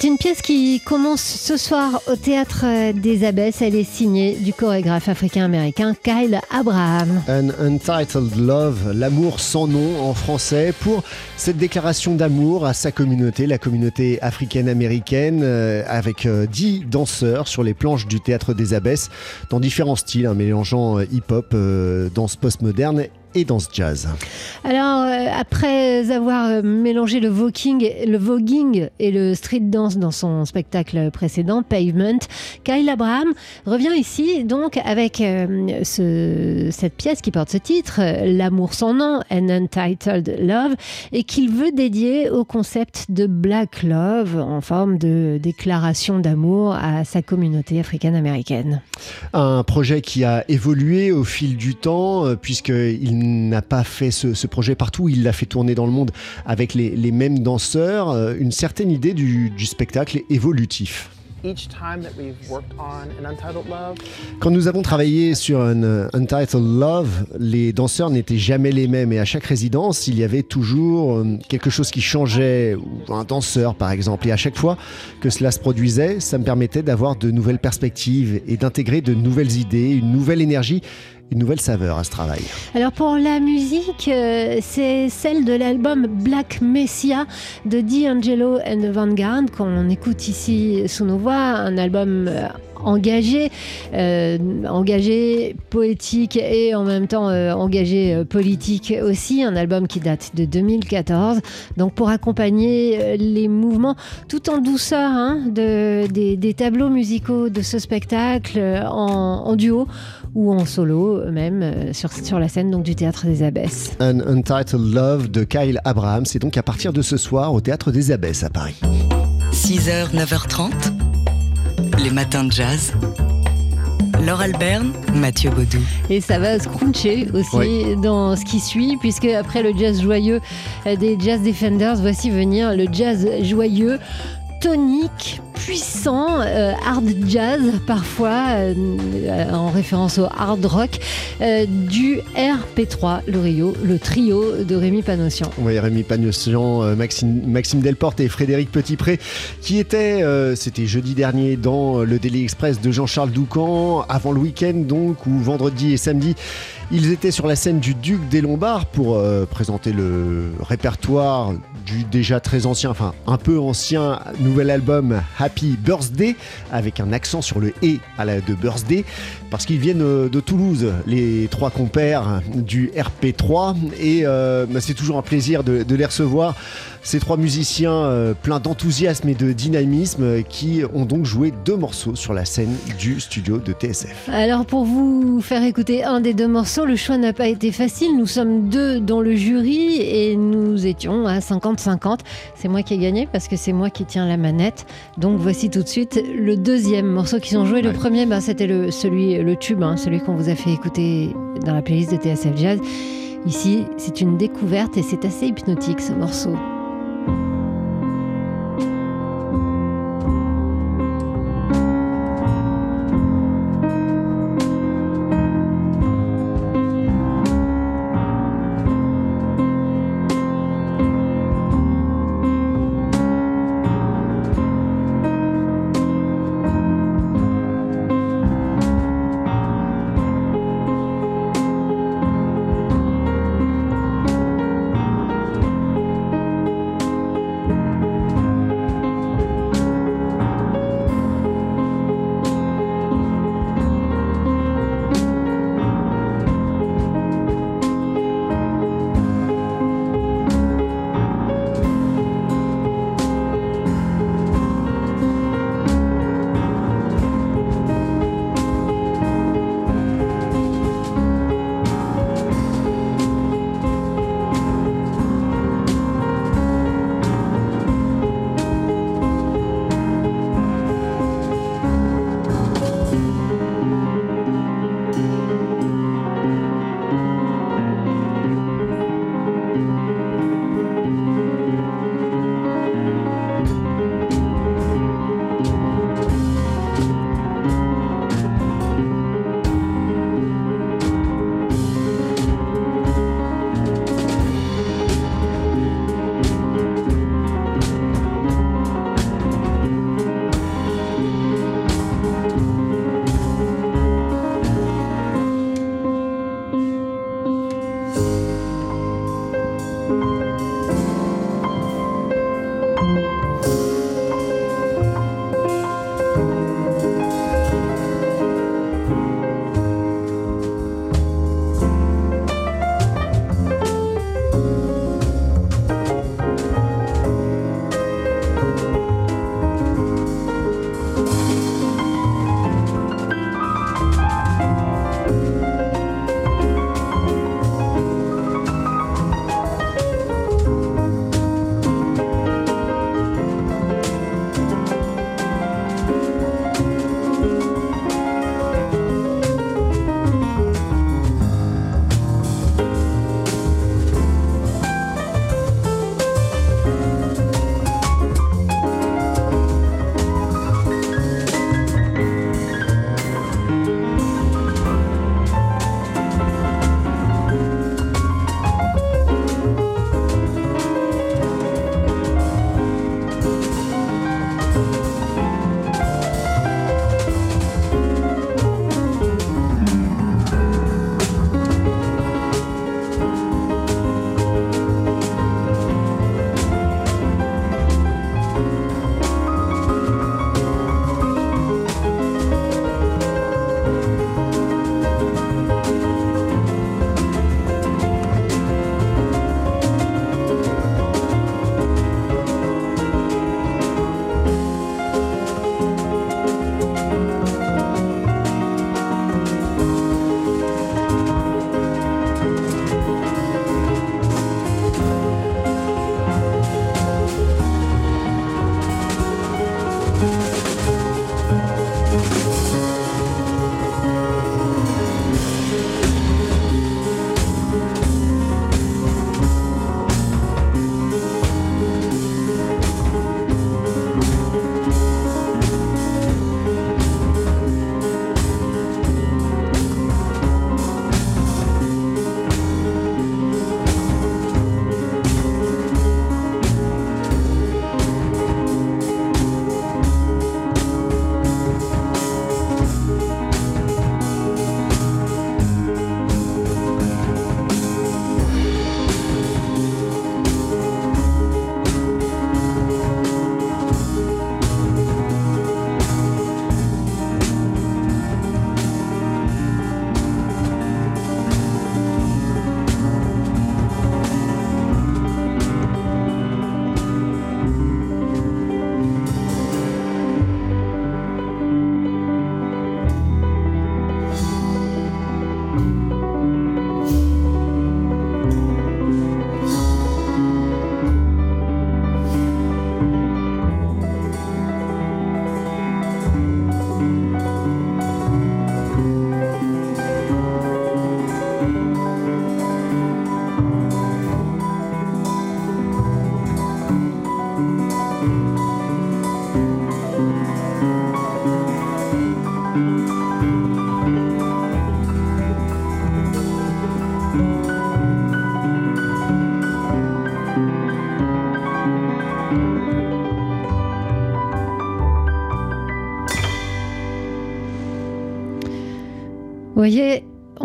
C'est une pièce qui commence ce soir au théâtre des Abbesses. Elle est signée du chorégraphe africain-américain Kyle Abraham. An Untitled Love, l'amour sans nom en français, pour cette déclaration d'amour à sa communauté, la communauté africaine-américaine, euh, avec euh, dix danseurs sur les planches du théâtre des Abbesses, dans différents styles, hein, mélangeant euh, hip-hop, danse postmoderne et danse jazz. Alors, après avoir mélangé le voguing, le voguing et le street dance dans son spectacle précédent, Pavement, Kyle Abraham revient ici donc avec ce, cette pièce qui porte ce titre, L'amour sans nom, An Untitled Love, et qu'il veut dédier au concept de Black Love en forme de déclaration d'amour à sa communauté africaine-américaine. Un projet qui a évolué au fil du temps, euh, n'a pas fait ce, projet partout, il l'a fait tourner dans le monde avec les, mêmes danseurs, euh, une certaine idée du spectacle évolutif. Quand nous avons travaillé sur un euh, Untitled Love, les danseurs n'étaient jamais les mêmes et à chaque résidence, il y avait toujours euh, quelque chose qui changeait, ou un danseur par exemple. Et à chaque fois que cela se produisait, ça me permettait d'avoir de nouvelles perspectives et d'intégrer de nouvelles idées, une nouvelle énergie une nouvelle saveur à ce travail. Alors pour la musique, euh, c'est celle de l'album Black Messiah de D'Angelo and the Vanguard qu'on écoute ici sous nos voix, un album euh, engagé, euh, engagé poétique et en même temps engagé politique aussi, un album qui date de 2014. Donc pour accompagner les mouvements tout en douceur hein, de, des, tableaux musicaux de ce spectacle en, en duo ou en solo même euh, sur, sur la scène donc, du Théâtre des Abbesses. An Untitled Love de Kyle Abraham, c'est donc à partir de ce soir au Théâtre des Abbesses à Paris. 6h, 9h30, les matins de jazz. Laure Alberne, Mathieu Baudou. Et ça va se cruncher aussi dans ce qui suit, puisque après le jazz joyeux des Jazz Defenders, voici venir le jazz joyeux tonique, puissant, euh, hard jazz parfois, euh, en référence au hard rock, euh, du RP3, le, Rio, le trio de Rémi Panossian. Oui, Rémi Panossian, Maxime, Delporte et Frédéric Petitpré, qui étaient, c'était jeudi dernier, dans le Daily Express de Jean-Charles Doucan, avant le week-end donc, ou vendredi et samedi. Ils étaient sur la scène du Duc des Lombards pour présenter le répertoire du déjà très ancien, enfin un peu ancien nouvel album Happy Birthday, avec un accent sur le et à la de birthday, parce qu'ils viennent euh, de Toulouse, les trois compères du RP3, et euh, bah, c'est toujours un plaisir de, les recevoir. Ces trois musiciens euh, pleins d'enthousiasme et de dynamisme qui ont donc joué deux morceaux sur la scène du studio de TSF. Alors pour vous faire écouter un des deux morceaux, le choix n'a pas été facile. Nous sommes deux dans le jury et nous étions à 50-50. C'est moi qui ai gagné parce que c'est moi qui tiens la manette. Donc voici tout de suite le deuxième morceau qu'ils ont joué. Le premier, bah, c'était le, celui, le tube, hein, celui qu'on vous a fait écouter dans la playlist de TSF Jazz. Ici, c'est une découverte et c'est assez hypnotique ce morceau.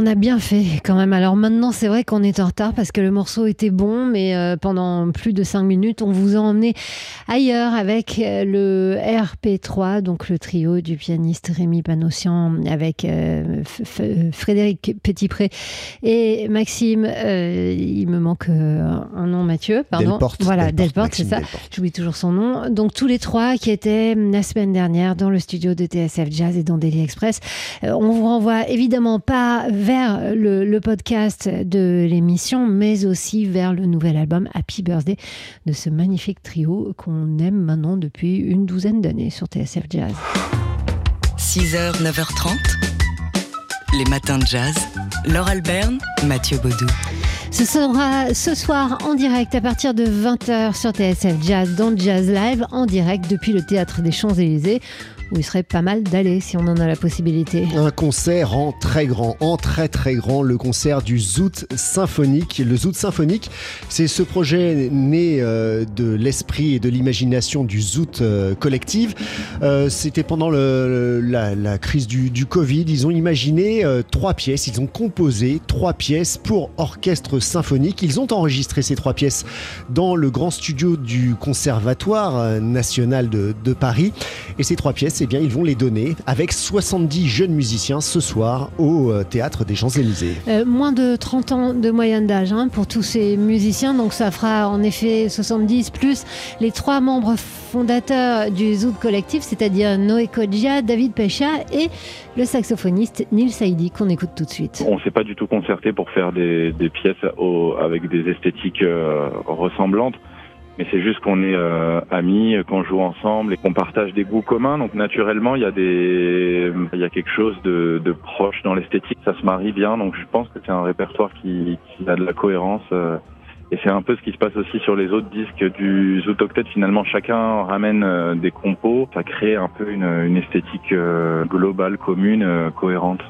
On a bien fait quand même. Alors maintenant, c'est vrai qu'on est en retard parce que le morceau était bon, mais euh, pendant plus de 5 minutes, on vous a emmené ailleurs avec euh, le RP3, donc le trio du pianiste Rémi Panossian avec euh, Frédéric Petitpré et Maxime. il me manque un nom, Mathieu, pardon. Delporte, voilà, Delporte, c'est ça. J'oublie toujours son nom. Donc tous les trois qui étaient la semaine dernière dans le studio de TSF Jazz et dans Daily Express. on vous renvoie évidemment pas vers le, podcast de l'émission, mais aussi vers le nouvel album Happy Birthday de ce magnifique trio qu'on aime maintenant depuis une douzaine d'années sur TSF Jazz. 6h, 9h30, les matins de jazz. Laure Alberne, Mathieu Baudou. Ce sera ce soir en direct à partir de 20h sur TSF Jazz dans Jazz Live, en direct depuis le théâtre des Champs-Élysées où il serait pas mal d'aller si on en a la possibilité. Un concert en très grand, en très très grand, le concert du Zoot Symphonique. Le Zoot Symphonique, c'est ce projet né euh, de l'esprit et de l'imagination du Zoot euh, collective. Euh, c'était pendant la, crise du, Covid. Ils ont imaginé trois pièces, ils ont composé trois pièces pour orchestre symphonique. Ils ont enregistré ces trois pièces dans le grand studio du Conservatoire national de Paris. Et ces trois pièces, eh bien, ils vont les donner avec 70 jeunes musiciens ce soir au euh, théâtre des Champs-Élysées. Euh, moins de 30 ans de moyenne d'âge hein, pour tous ces musiciens, donc ça fera en effet 70 plus les trois membres fondateurs du Zouk Collectif, c'est-à-dire Noé Kodja, David Pecha et le saxophoniste Neil Saidi qu'on écoute tout de suite. On ne s'est pas du tout concerté pour faire des, pièces avec des esthétiques euh, ressemblantes mais c'est juste qu'on est euh, amis, qu'on joue ensemble et qu'on partage des goûts communs. Donc naturellement, il y a des, il y a quelque chose de, de proche dans l'esthétique. Ça se marie bien. Donc je pense que c'est un répertoire qui, qui, a de la cohérence. Euh, et c'est un peu ce qui se passe aussi sur les autres disques du Zoot Octet. Finalement, chacun ramène euh, des compos. Ça crée un peu une, une esthétique globale, commune, cohérente.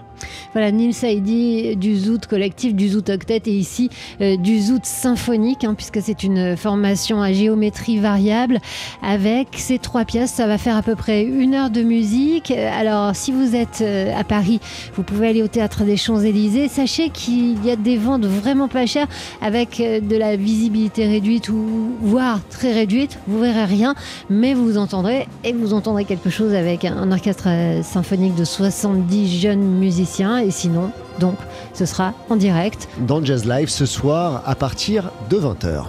Voilà, Neil Saidi du Zoot collectif, du Zoot Octet et ici euh, du Zoot symphonique, hein, puisque c'est une formation à géométrie variable avec ces trois pièces. Ça va faire à peu près une heure de musique. Alors, si vous êtes euh, à Paris, vous pouvez aller au théâtre des Champs-Élysées. Sachez qu'il y a des ventes vraiment pas chères avec euh, de la visibilité réduite ou voire très réduite. Vous verrez rien, mais vous entendrez et vous entendrez quelque chose avec un orchestre symphonique de 70 jeunes musiciens et sinon, donc, ce sera en direct. Dans Jazz Live ce soir à partir de 20h.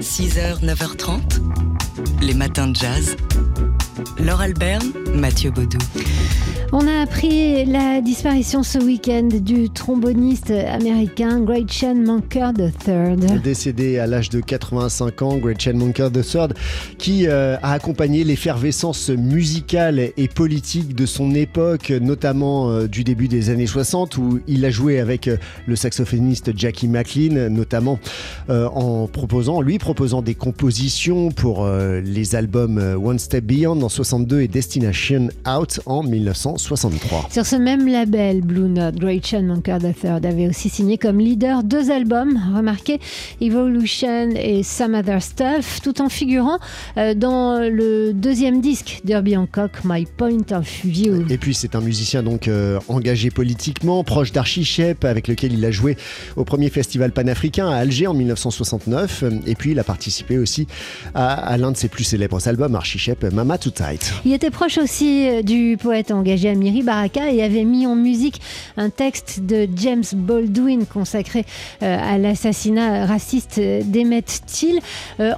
6h, 9h30, les matins de jazz. Laure Alberne, Mathieu Baudou. On a appris la disparition ce week-end du tromboniste américain Gretchen Manker III. Décédé à l'âge de 85 ans, Gretchen Manker III, qui euh, a accompagné l'effervescence musicale et politique de son époque, notamment euh, du début des années 60, où il a joué avec euh, le saxophoniste Jackie McLean, notamment en lui proposant des compositions pour les albums One Step Beyond en 62 et Destination Out en 1963. Sur ce même label, Blue Note, Gretchen Manker III avait aussi signé comme leader deux albums, remarquez Evolution et Some Other Stuff, tout en figurant euh, dans le deuxième disque d'Herbie Hancock, My Point of View. Et puis c'est un musicien donc euh, engagé politiquement, proche d'Archie Shep, avec lequel il a joué au premier festival panafricain à Alger en 1969. Et puis il a participé aussi à, l'un de ses plus célèbres albums, Archie Shep, Mama Too Tight. Il était proche aussi euh, du poète engagé Amiri Baraka et avait mis en musique un texte de James Baldwin consacré euh, à l'assassinat raciste d'Emmett Till. Euh,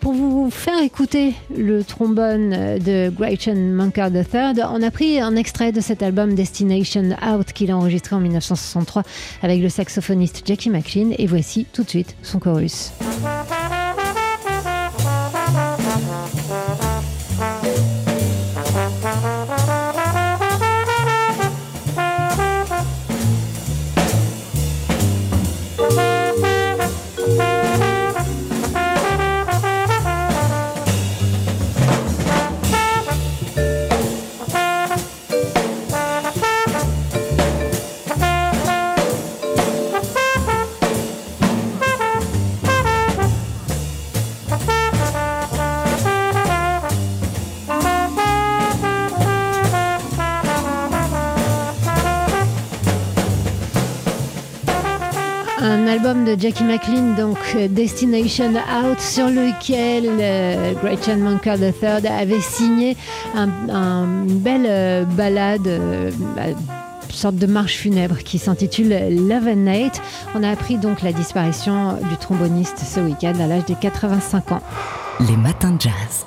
pour vous faire écouter le trombone de Gretchen Manker III, on a pris un extrait de cet album Destination Out qu'il a enregistré en 1963 avec le saxophoniste Jackie McLean et voici tout de suite son chorus. Album de Jackie McLean, donc Destination Out, sur lequel euh, Gretchen Manker III avait signé un, un- une belle euh, ballade. euh, bah, sorte de marche funèbre qui s'intitule Love and Hate. On a appris donc la disparition du tromboniste ce week-end à l'âge de 85 ans. Les matins de jazz.